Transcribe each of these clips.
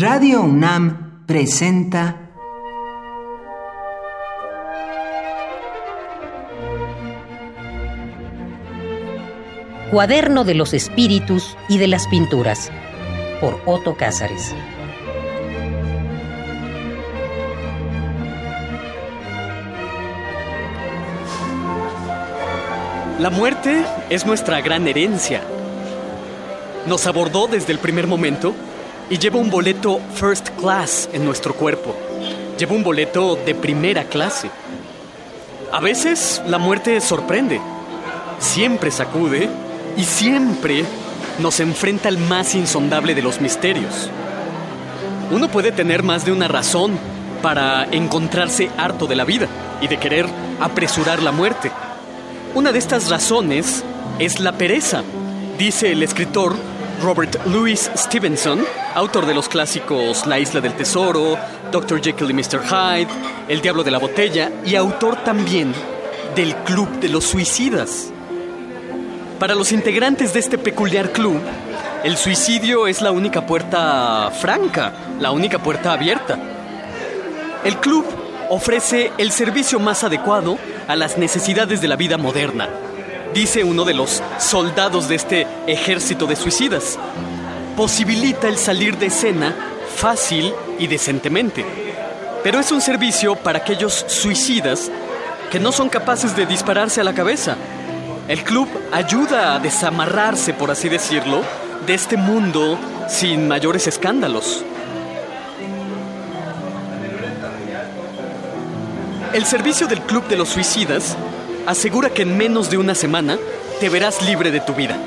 Radio UNAM presenta Cuaderno de los Espíritus y de las Pinturas por Otto Cázares. La muerte es nuestra gran herencia. Nos abordó desde el primer momento y lleva un boleto first class en nuestro cuerpo. Lleva un boleto de primera clase. A veces la muerte sorprende, siempre sacude y siempre nos enfrenta al más insondable de los misterios. Uno puede tener más de una razón para encontrarse harto de la vida y de querer apresurar la muerte. Una de estas razones es la pereza, dice el escritor Robert Louis Stevenson, autor de los clásicos La isla del tesoro, Dr. Jekyll y Mr. Hyde, El diablo de la botella y autor también del Club de los Suicidas. Para los integrantes de este peculiar club, el suicidio es la única puerta franca, la única puerta abierta. El club ofrece el servicio más adecuado a las necesidades de la vida moderna, dice uno de los soldados de este ejército de suicidas. Posibilita el salir de escena fácil y decentemente. Pero es un servicio para aquellos suicidas que no son capaces de dispararse a la cabeza. El club ayuda a desamarrarse, por así decirlo, de este mundo sin mayores escándalos. El servicio del Club de los Suicidas asegura que en menos de una semana te verás libre de tu vida.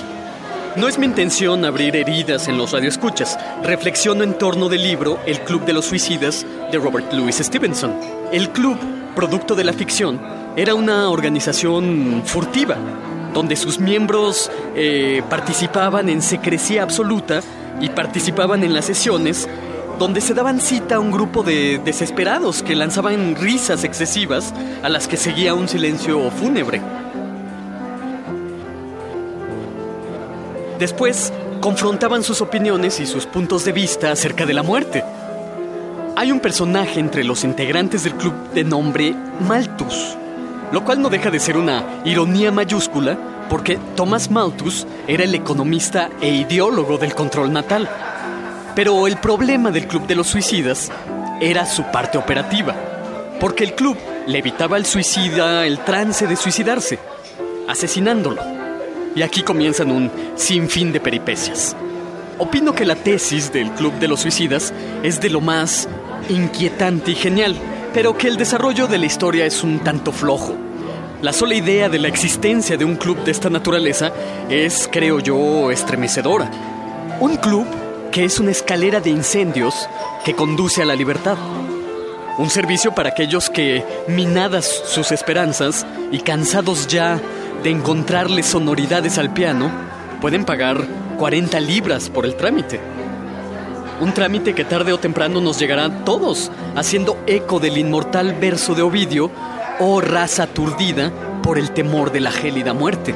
No es mi intención abrir heridas en los radioescuchas. Reflexiono en torno del libro El Club de los Suicidas de Robert Louis Stevenson. El club, producto de la ficción, era una organización furtiva, donde sus miembros eh, participaban en secrecía absoluta y participaban en las sesiones donde se daban cita a un grupo de desesperados que lanzaban risas excesivas a las que seguía un silencio fúnebre. Después confrontaban sus opiniones y sus puntos de vista acerca de la muerte. Hay un personaje entre los integrantes del club de nombre Malthus, lo cual no deja de ser una ironía mayúscula porque Thomas Malthus era el economista e ideólogo del control natal. Pero el problema del Club de los Suicidas era su parte operativa, porque el club le evitaba al suicida el trance de suicidarse, asesinándolo. Y aquí comienzan un sinfín de peripecias. Opino que la tesis del Club de los Suicidas es de lo más inquietante y genial, pero que el desarrollo de la historia es un tanto flojo. La sola idea de la existencia de un club de esta naturaleza es, creo yo, estremecedora. Un club que es una escalera de incendios que conduce a la libertad. Un servicio para aquellos que, minadas sus esperanzas y cansados ya de encontrarle sonoridades al piano, pueden pagar 40 libras por el trámite. Un trámite que tarde o temprano nos llegará a todos, haciendo eco del inmortal verso de Ovidio, oh raza aturdida por el temor de la gélida muerte.